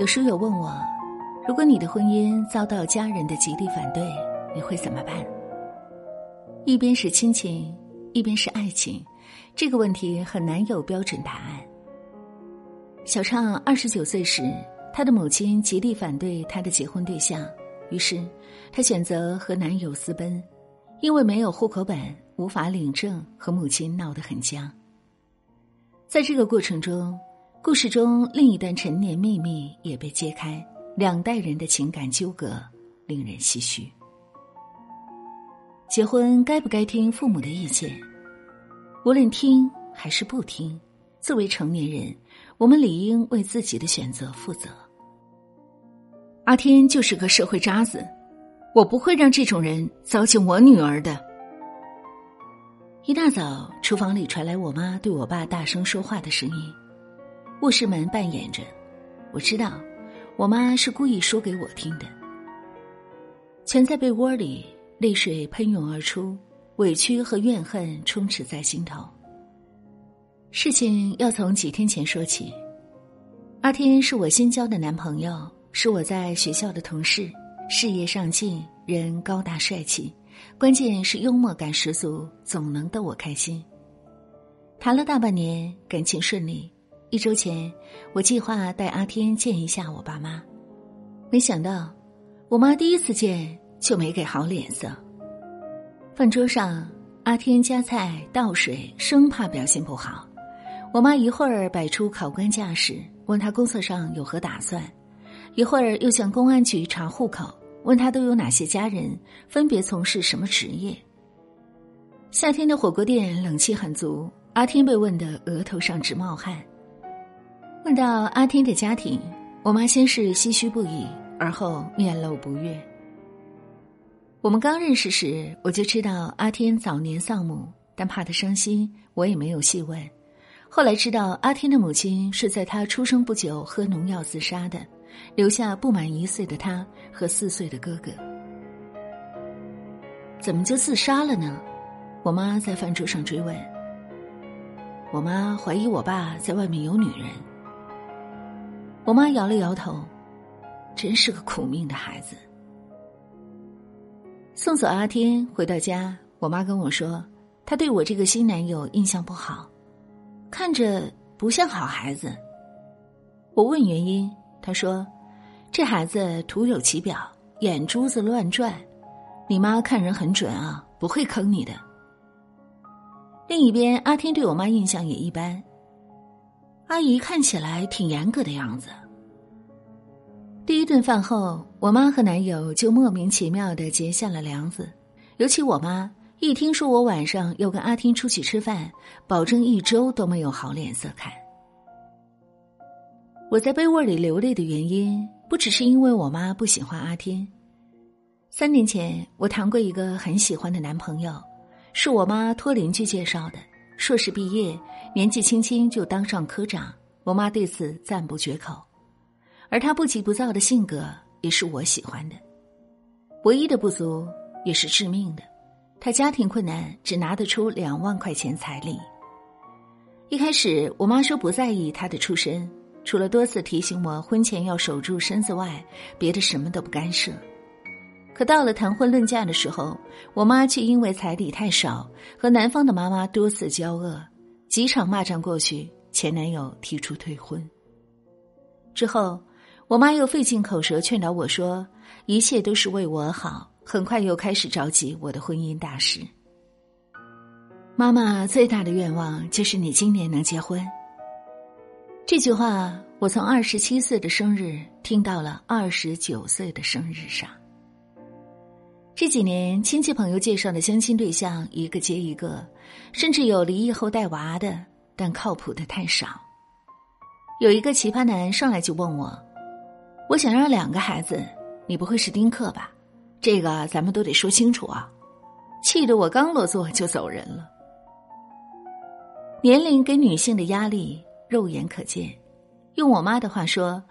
有书友问我，如果你的婚姻遭到家人的极力反对，你会怎么办？一边是亲情，一边是爱情，这个问题很难有标准答案。小畅二十九岁时，她的母亲极力反对她的结婚对象，于是她选择和男友私奔，因为没有户口本，无法领证，和母亲闹得很僵。在这个过程中，故事中另一段陈年秘密也被揭开，两代人的情感纠葛令人唏嘘。结婚该不该听父母的意见？无论听还是不听，作为成年人，我们理应为自己的选择负责。阿天就是个社会渣子，我不会让这种人糟践我女儿的。一大早，厨房里传来我妈对我爸大声说话的声音。卧室门扮演着，我知道，我妈是故意说给我听的。蜷在被窝里，泪水喷涌而出，委屈和怨恨充斥在心头。事情要从几天前说起。阿天是我新交的男朋友，是我在学校的同事，事业上进，人高大帅气，关键是幽默感十足，总能逗我开心。谈了大半年，感情顺利。一周前，我计划带阿天见一下我爸妈，没想到，我妈第一次见就没给好脸色。饭桌上，阿天夹菜倒水，生怕表现不好。我妈一会儿摆出考官架势，问他工作上有何打算；一会儿又向公安局查户口，问他都有哪些家人，分别从事什么职业。夏天的火锅店冷气很足，阿天被问得额头上直冒汗。问到阿天的家庭，我妈先是唏嘘不已，而后面露不悦。我们刚认识时，我就知道阿天早年丧母，但怕他伤心，我也没有细问。后来知道阿天的母亲是在他出生不久喝农药自杀的，留下不满一岁的他和四岁的哥哥。怎么就自杀了呢？我妈在饭桌上追问。我妈怀疑我爸在外面有女人。我妈摇了摇头，真是个苦命的孩子。送走阿天回到家，我妈跟我说，她对我这个新男友印象不好，看着不像好孩子。我问原因，她说，这孩子徒有其表，眼珠子乱转，你妈看人很准啊，不会坑你的。另一边，阿天对我妈印象也一般。阿姨看起来挺严格的样子。第一顿饭后，我妈和男友就莫名其妙的结下了梁子。尤其我妈一听说我晚上要跟阿天出去吃饭，保证一周都没有好脸色看。我在被窝里流泪的原因，不只是因为我妈不喜欢阿天。三年前，我谈过一个很喜欢的男朋友，是我妈托邻居介绍的。硕士毕业，年纪轻轻就当上科长，我妈对此赞不绝口。而他不急不躁的性格也是我喜欢的。唯一的不足也是致命的，他家庭困难，只拿得出两万块钱彩礼。一开始，我妈说不在意他的出身，除了多次提醒我婚前要守住身子外，别的什么都不干涉。可到了谈婚论嫁的时候，我妈却因为彩礼太少，和男方的妈妈多次交恶，几场骂战过去，前男友提出退婚。之后，我妈又费尽口舌劝导我说，一切都是为我好。很快又开始着急我的婚姻大事。妈妈最大的愿望就是你今年能结婚。这句话，我从二十七岁的生日听到了二十九岁的生日上。这几年，亲戚朋友介绍的相亲对象一个接一个，甚至有离异后带娃的，但靠谱的太少。有一个奇葩男上来就问我：“我想要两个孩子，你不会是丁克吧？这个咱们都得说清楚啊！”气得我刚落座就走人了。年龄给女性的压力肉眼可见，用我妈的话说，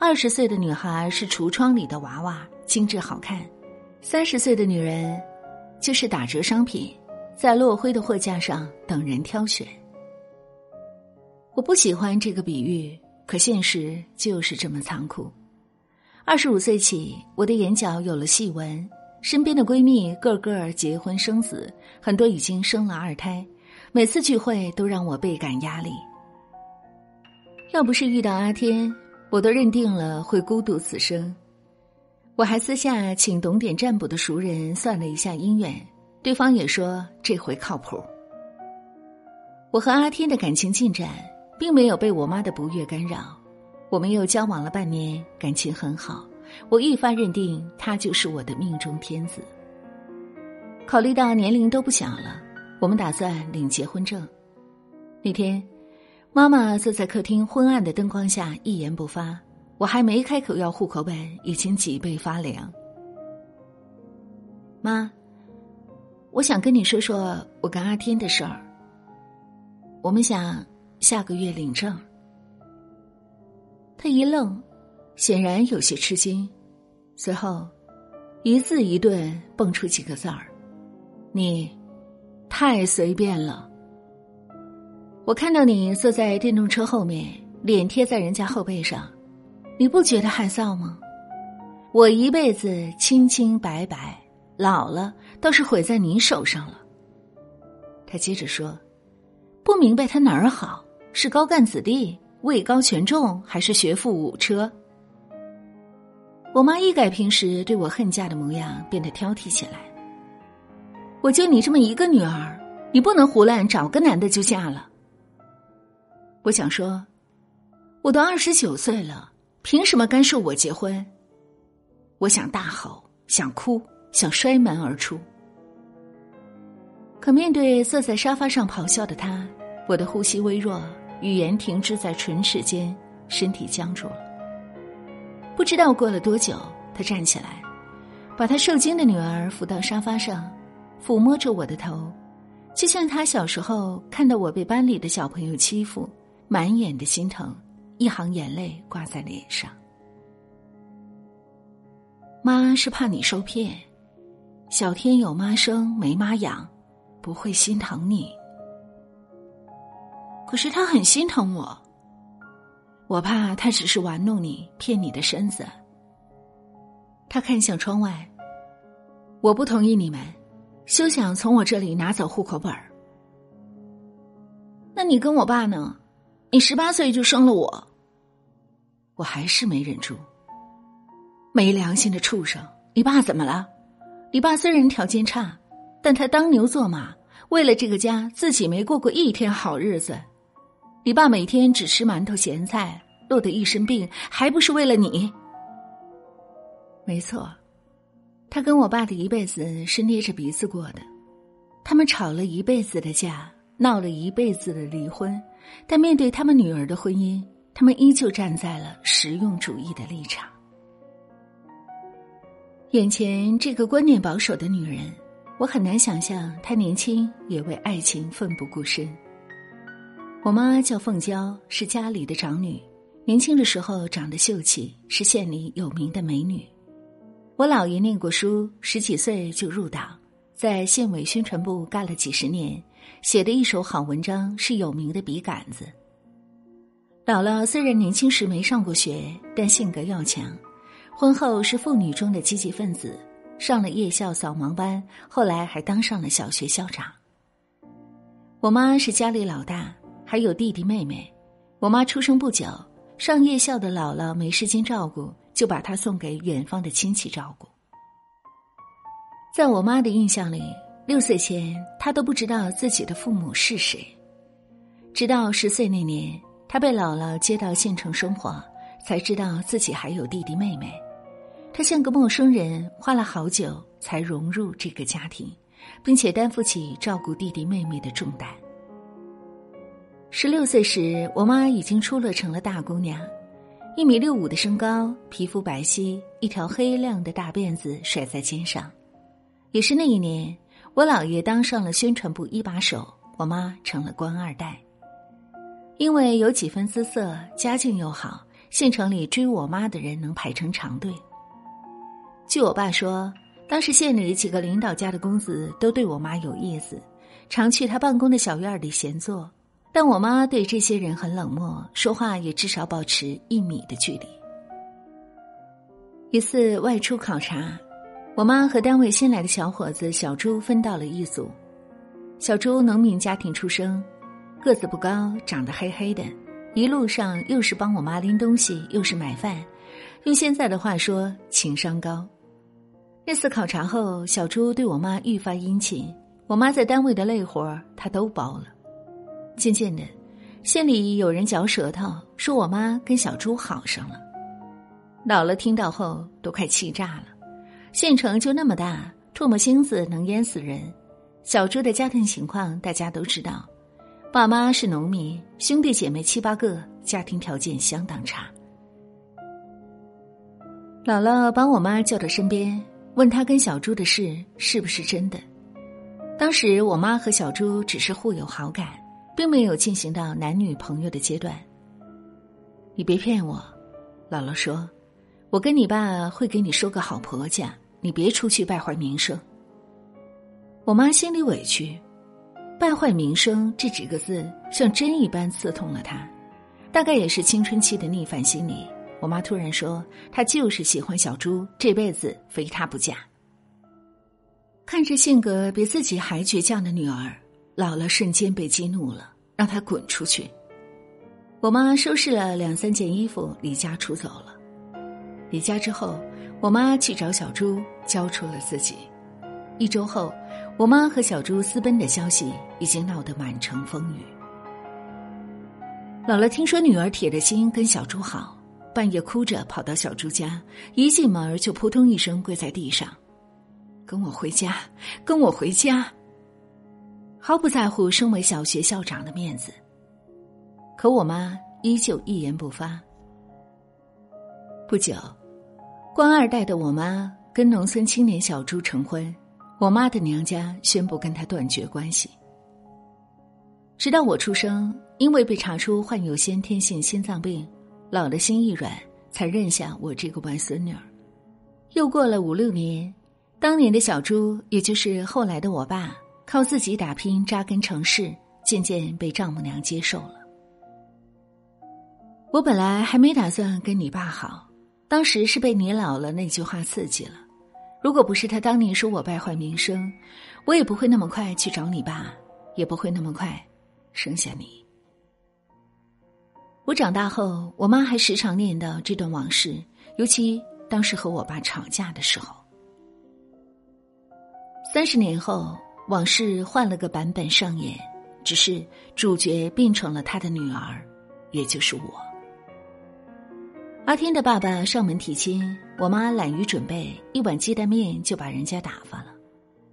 二十岁的女孩是橱窗里的娃娃，精致好看。三十岁的女人，就是打折商品，在落灰的货架上等人挑选。我不喜欢这个比喻，可现实就是这么残酷。二十五岁起，我的眼角有了细纹，身边的闺蜜个个结婚生子，很多已经生了二胎，每次聚会都让我倍感压力。要不是遇到阿天，我都认定了会孤独此生。我还私下请懂点占卜的熟人算了一下姻缘，对方也说这回靠谱。我和阿天的感情进展。并没有被我妈的不悦干扰，我们又交往了半年，感情很好。我愈发认定他就是我的命中天子。考虑到年龄都不小了，我们打算领结婚证。那天，妈妈坐在客厅昏暗的灯光下一言不发，我还没开口要户口本，已经脊背发凉。妈，我想跟你说说我跟阿天的事儿。我们想。下个月领证。他一愣，显然有些吃惊，随后一字一顿蹦出几个字儿：“你太随便了。”我看到你坐在电动车后面，脸贴在人家后背上，你不觉得害臊吗？我一辈子清清白白，老了倒是毁在你手上了。他接着说：“不明白他哪儿好。”是高干子弟，位高权重，还是学富五车？我妈一改平时对我恨嫁的模样，变得挑剔起来。我就你这么一个女儿，你不能胡乱找个男的就嫁了。我想说，我都二十九岁了，凭什么干涉我结婚？我想大吼，想哭，想摔门而出。可面对坐在沙发上咆哮的他，我的呼吸微弱。语言停滞在唇齿间，身体僵住了。不知道过了多久，他站起来，把他受惊的女儿扶到沙发上，抚摸着我的头，就像他小时候看到我被班里的小朋友欺负，满眼的心疼，一行眼泪挂在脸上。妈是怕你受骗，小天有妈生没妈养，不会心疼你。可是他很心疼我，我怕他只是玩弄你，骗你的身子。他看向窗外，我不同意你们，休想从我这里拿走户口本儿。那你跟我爸呢？你十八岁就生了我，我还是没忍住。没良心的畜生！你爸怎么了？你爸虽然条件差，但他当牛做马，为了这个家，自己没过过一天好日子。你爸每天只吃馒头咸菜，落得一身病，还不是为了你？没错，他跟我爸的一辈子是捏着鼻子过的，他们吵了一辈子的架，闹了一辈子的离婚，但面对他们女儿的婚姻，他们依旧站在了实用主义的立场。眼前这个观念保守的女人，我很难想象她年轻也为爱情奋不顾身。我妈叫凤娇，是家里的长女。年轻的时候长得秀气，是县里有名的美女。我姥爷念过书，十几岁就入党，在县委宣传部干了几十年，写的一手好文章，是有名的笔杆子。姥姥虽然年轻时没上过学，但性格要强，婚后是妇女中的积极分子，上了夜校扫盲班，后来还当上了小学校长。我妈是家里老大。还有弟弟妹妹，我妈出生不久，上夜校的姥姥没时间照顾，就把她送给远方的亲戚照顾。在我妈的印象里，六岁前她都不知道自己的父母是谁，直到十岁那年，她被姥姥接到县城生活，才知道自己还有弟弟妹妹。她像个陌生人，花了好久才融入这个家庭，并且担负起照顾弟弟妹妹的重担。十六岁时，我妈已经出落成了大姑娘，一米六五的身高，皮肤白皙，一条黑亮的大辫子甩在肩上。也是那一年，我姥爷当上了宣传部一把手，我妈成了官二代。因为有几分姿色，家境又好，县城里追我妈的人能排成长队。据我爸说，当时县里几个领导家的公子都对我妈有意思，常去他办公的小院里闲坐。但我妈对这些人很冷漠，说话也至少保持一米的距离。一次外出考察，我妈和单位新来的小伙子小朱分到了一组。小朱农民家庭出生，个子不高，长得黑黑的，一路上又是帮我妈拎东西，又是买饭，用现在的话说，情商高。那次考察后，小朱对我妈愈发殷勤，我妈在单位的累活他都包了。渐渐的，县里有人嚼舌头，说我妈跟小朱好上了。姥姥听到后都快气炸了。县城就那么大，唾沫星子能淹死人。小朱的家庭情况大家都知道，爸妈是农民，兄弟姐妹七八个，家庭条件相当差。姥姥把我妈叫到身边，问她跟小朱的事是不是真的。当时我妈和小朱只是互有好感。并没有进行到男女朋友的阶段。你别骗我，姥姥说，我跟你爸会给你说个好婆家，你别出去败坏名声。我妈心里委屈，败坏名声这几个字像针一般刺痛了她，大概也是青春期的逆反心理。我妈突然说，她就是喜欢小猪，这辈子非他不嫁。看着性格比自己还倔强的女儿。姥姥瞬间被激怒了，让她滚出去。我妈收拾了两三件衣服，离家出走了。离家之后，我妈去找小猪，交出了自己。一周后，我妈和小猪私奔的消息已经闹得满城风雨。姥姥听说女儿铁着心跟小猪好，半夜哭着跑到小猪家，一进门就扑通一声跪在地上：“跟我回家，跟我回家。”毫不在乎身为小学校长的面子，可我妈依旧一言不发。不久，官二代的我妈跟农村青年小朱成婚，我妈的娘家宣布跟他断绝关系。直到我出生，因为被查出患有先天性心脏病，老的心一软，才认下我这个外孙女儿。又过了五六年，当年的小朱，也就是后来的我爸。靠自己打拼扎根城市，渐渐被丈母娘接受了。我本来还没打算跟你爸好，当时是被你姥姥那句话刺激了。如果不是他当年说我败坏名声，我也不会那么快去找你爸，也不会那么快生下你。我长大后，我妈还时常念叨这段往事，尤其当时和我爸吵架的时候。三十年后。往事换了个版本上演，只是主角变成了他的女儿，也就是我。阿天的爸爸上门提亲，我妈懒于准备，一碗鸡蛋面就把人家打发了。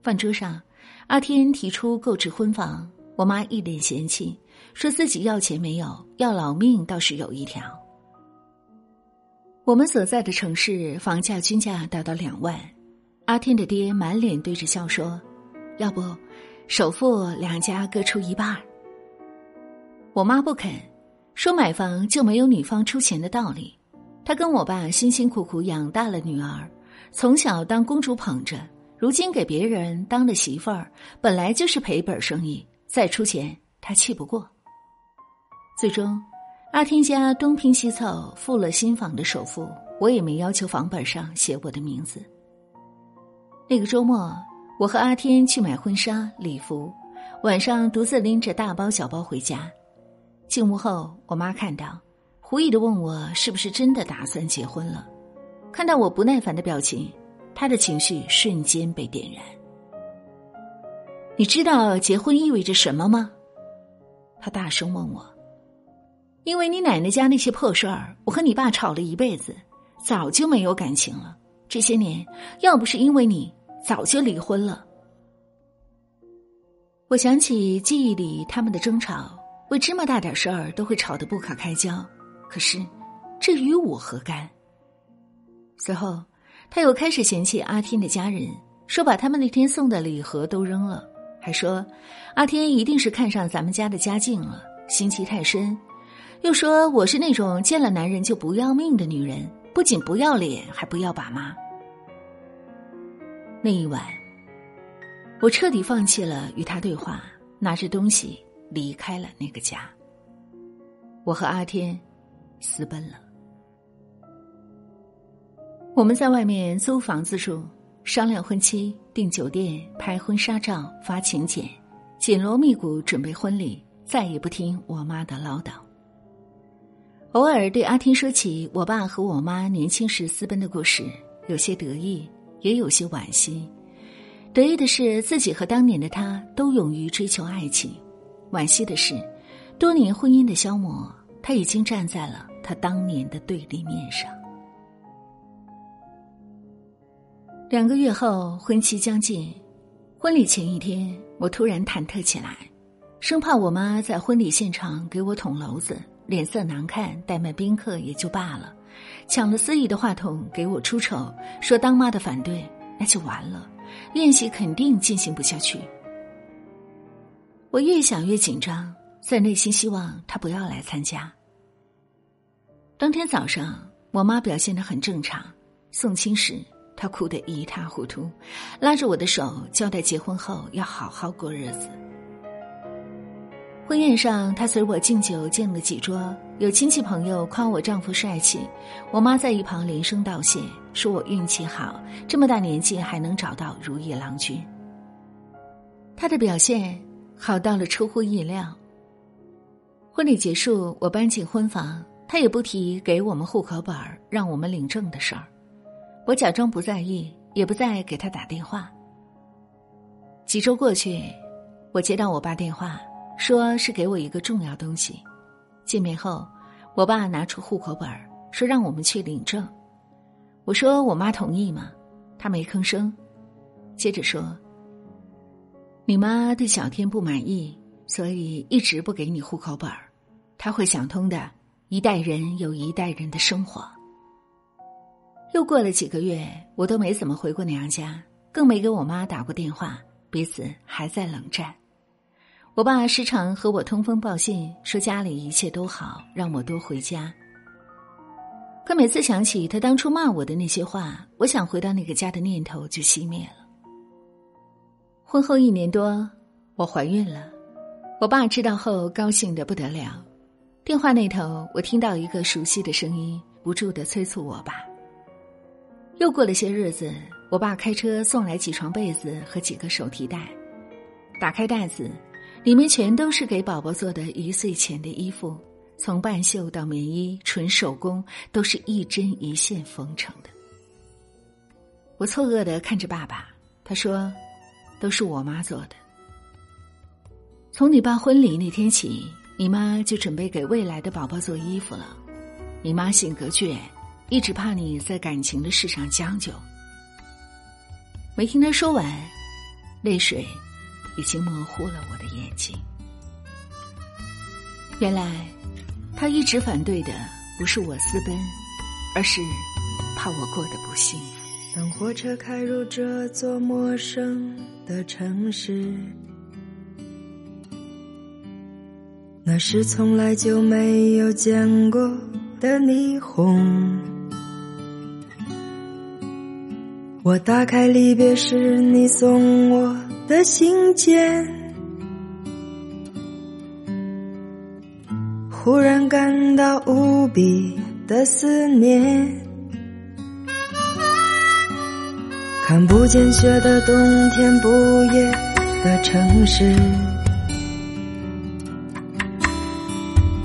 饭桌上，阿天提出购置婚房，我妈一脸嫌弃，说自己要钱没有，要老命倒是有一条。我们所在的城市房价均价达到两万，阿天的爹满脸堆着笑说。要不，首付两家各出一半我妈不肯，说买房就没有女方出钱的道理。她跟我爸辛辛苦苦养大了女儿，从小当公主捧着，如今给别人当了媳妇儿，本来就是赔本生意，再出钱她气不过。最终，阿天家东拼西凑付了新房的首付，我也没要求房本上写我的名字。那个周末。我和阿天去买婚纱礼服，晚上独自拎着大包小包回家。进屋后，我妈看到，狐疑的问我是不是真的打算结婚了。看到我不耐烦的表情，他的情绪瞬间被点燃。你知道结婚意味着什么吗？他大声问我。因为你奶奶家那些破事儿，我和你爸吵了一辈子，早就没有感情了。这些年，要不是因为你。早就离婚了。我想起记忆里他们的争吵，为芝麻大点事儿都会吵得不可开交。可是，这与我何干？随后，他又开始嫌弃阿天的家人，说把他们那天送的礼盒都扔了，还说阿天一定是看上咱们家的家境了，心机太深。又说我是那种见了男人就不要命的女人，不仅不要脸，还不要爸妈。那一晚，我彻底放弃了与他对话，拿着东西离开了那个家。我和阿天私奔了。我们在外面租房子住，商量婚期，订酒店，拍婚纱照，发请柬，紧锣密鼓准备婚礼，再也不听我妈的唠叨。偶尔对阿天说起我爸和我妈年轻时私奔的故事，有些得意，也有些惋惜。得意的是自己和当年的他都勇于追求爱情，惋惜的是，多年婚姻的消磨，他已经站在了他当年的对立面上。两个月后，婚期将近，婚礼前一天，我突然忐忑起来，生怕我妈在婚礼现场给我捅娄子，脸色难看，怠慢宾客也就罢了，抢了司仪的话筒给我出丑，说当妈的反对，那就完了，宴席肯定进行不下去。我越想越紧张，在内心希望他不要来参加。当天早上，我妈表现的很正常，送亲时。他哭得一塌糊涂，拉着我的手，交代结婚后要好好过日子。婚宴上，他随我敬酒敬了几桌，有亲戚朋友夸我丈夫帅气，我妈在一旁连声道谢，说我运气好，这么大年纪还能找到如意郎君。他的表现好到了出乎意料。婚礼结束，我搬进婚房，他也不提给我们户口本让我们领证的事儿。我假装不在意，也不再给他打电话。几周过去，我接到我爸电话，说是给我一个重要东西。见面后，我爸拿出户口本说让我们去领证。我说我妈同意吗？他没吭声，接着说：“你妈对小天不满意，所以一直不给你户口本他会想通的。一代人有一代人的生活。”又过了几个月，我都没怎么回过娘家，更没给我妈打过电话，彼此还在冷战。我爸时常和我通风报信，说家里一切都好，让我多回家。可每次想起他当初骂我的那些话，我想回到那个家的念头就熄灭了。婚后一年多，我怀孕了，我爸知道后高兴的不得了。电话那头，我听到一个熟悉的声音，不住的催促我爸。又过了些日子，我爸开车送来几床被子和几个手提袋。打开袋子，里面全都是给宝宝做的一岁前的衣服，从半袖到棉衣，纯手工，都是一针一线缝成的。我错愕的看着爸爸，他说：“都是我妈做的。从你办婚礼那天起，你妈就准备给未来的宝宝做衣服了。你妈性格倔。”一直怕你在感情的事上将就，没听她说完，泪水已经模糊了我的眼睛。原来，他一直反对的不是我私奔，而是怕我过得不幸福。当火车开入这座陌生的城市，那是从来就没有见过的霓虹。我打开离别时你送我的信件，忽然感到无比的思念。看不见雪的冬天，不夜的城市，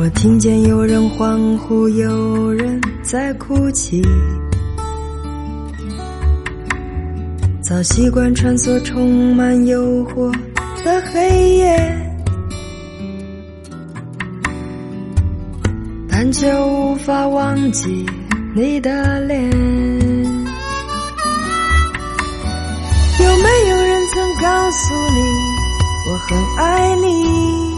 我听见有人欢呼，有人在哭泣。早习惯穿梭充满诱惑的黑夜，但却无法忘记你的脸。有没有人曾告诉你我很爱你？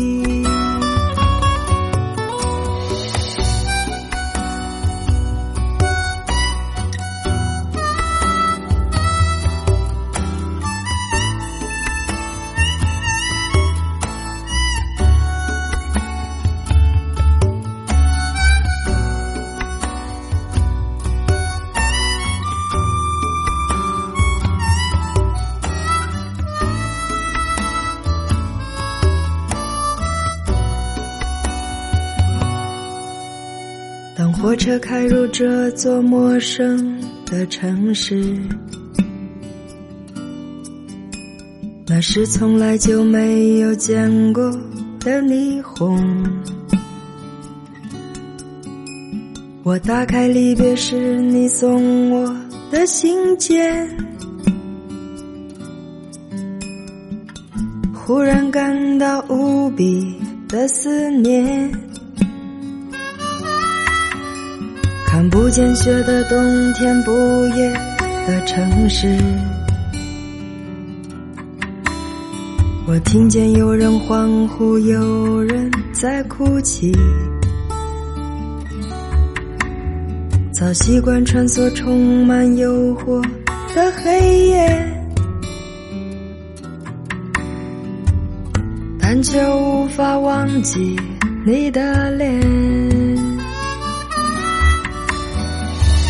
车开入这座陌生的城市，那是从来就没有见过的霓虹。我打开离别时你送我的信件，忽然感到无比的思念。看不见雪的冬天，不夜的城市，我听见有人欢呼，有人在哭泣。早习惯穿梭充满诱惑的黑夜，但却无法忘记你的脸。